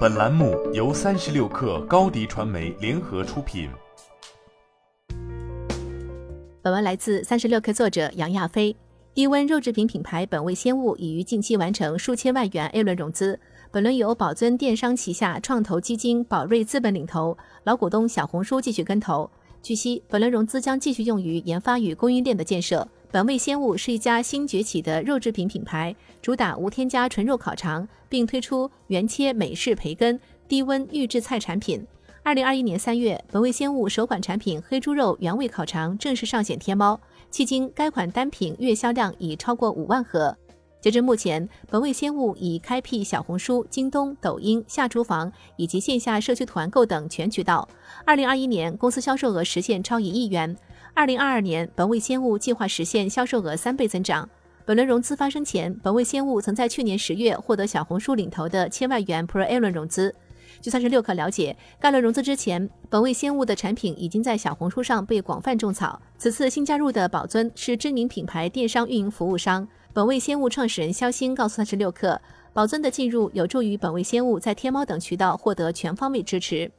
本栏目由三十六氪高低传媒联合出品。本文来自三十六氪作者杨亚飞。低温肉制品品牌本味鲜物已于近期完成数千万元 A 轮融资。本轮由宝尊电商旗下创投基金宝瑞资本领投，老股东小红书继续跟投。据悉，本轮融资将继续用于研发与供应链的建设。本味鲜物是一家新崛起的肉制品品牌，主打无添加纯肉烤肠，并推出原切美式培根、低温预制菜产品。二零二一年三月，本味鲜物首款产品黑猪肉原味烤肠正式上线天猫，迄今该款单品月销量已超过五万盒。截至目前，本味鲜物已开辟小红书、京东、抖音、下厨房以及线下社区团购等全渠道。二零二一年，公司销售额实现超一亿元。二零二二年，本味鲜物计划实现销售额三倍增长。本轮融资发生前，本味鲜物曾在去年十月获得小红书领投的千万元 Pro A 轮融资。据三十六氪了解，该轮融资之前，本味鲜物的产品已经在小红书上被广泛种草。此次新加入的宝尊是知名品牌电商运营服务商。本味鲜物创始人肖鑫告诉三十六氪，宝尊的进入有助于本味鲜物在天猫等渠道获得全方位支持。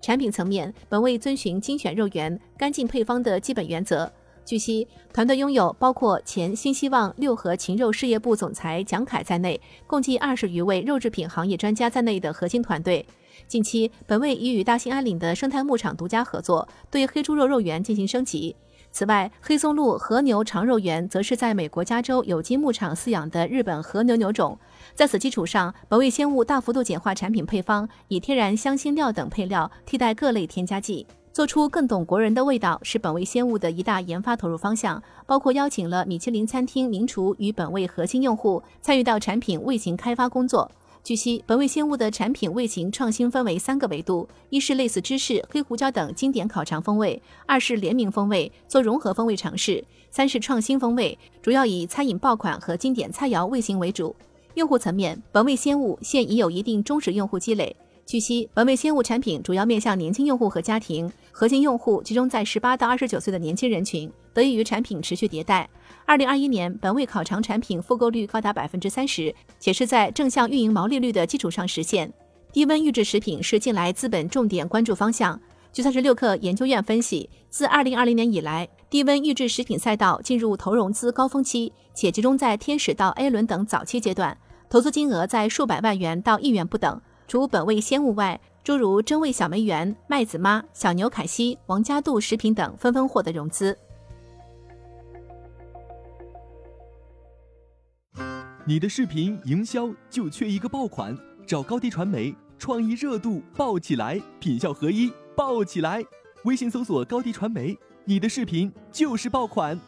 产品层面，本味遵循精选肉源、干净配方的基本原则。据悉，团队拥有包括前新希望六合禽肉事业部总裁蒋凯在内，共计二十余位肉制品行业专家在内的核心团队。近期，本位已与大兴安岭的生态牧场独家合作，对黑猪肉肉源进行升级。此外，黑松露和牛长肉源则是在美国加州有机牧场饲养的日本和牛牛种。在此基础上，本味鲜物大幅度简化产品配方，以天然香辛料等配料替代各类添加剂，做出更懂国人的味道，是本味鲜物的一大研发投入方向。包括邀请了米其林餐厅名厨与本味核心用户参与到产品味型开发工作。据悉，本味鲜物的产品味型创新分为三个维度：一是类似芝士、黑胡椒等经典烤肠风味；二是联名风味，做融合风味尝试；三是创新风味，主要以餐饮爆款和经典菜肴味型为主。用户层面，本味鲜物现已有一定忠实用户积累。据悉，本味鲜物产品主要面向年轻用户和家庭，核心用户集中在十八到二十九岁的年轻人群。得益于产品持续迭代，二零二一年本味烤肠产品复购率高达百分之三十，且是在正向运营毛利率的基础上实现。低温预制食品是近来资本重点关注方向。据三十六氪研究院分析，自二零二零年以来，低温预制食品赛道进入投融资高峰期，且集中在天使到 A 轮等早期阶段，投资金额在数百万元到亿元不等。除本味鲜物外，诸如真味小梅园、麦子妈、小牛凯西、王家渡食品等纷纷获得融资。你的视频营销就缺一个爆款，找高低传媒，创意热度爆起来，品效合一爆起来。微信搜索高低传媒，你的视频就是爆款。